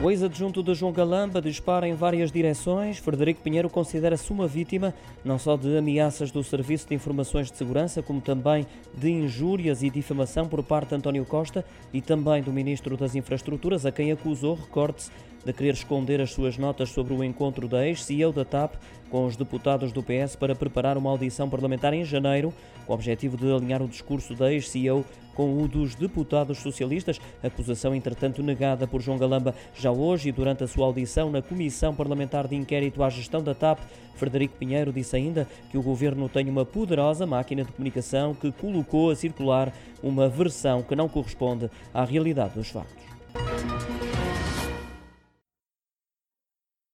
O ex-adjunto de João Galamba dispara em várias direções. Frederico Pinheiro considera-se uma vítima não só de ameaças do Serviço de Informações de Segurança, como também de injúrias e difamação por parte de António Costa e também do Ministro das Infraestruturas, a quem acusou, recorde-se, de querer esconder as suas notas sobre o encontro da ex-CEO da TAP com os deputados do PS para preparar uma audição parlamentar em janeiro, com o objetivo de alinhar o discurso da ex-CEO com o dos deputados socialistas, acusação entretanto negada por João Galamba já hoje e durante a sua audição na Comissão Parlamentar de Inquérito à Gestão da TAP. Frederico Pinheiro disse ainda que o governo tem uma poderosa máquina de comunicação que colocou a circular uma versão que não corresponde à realidade dos factos.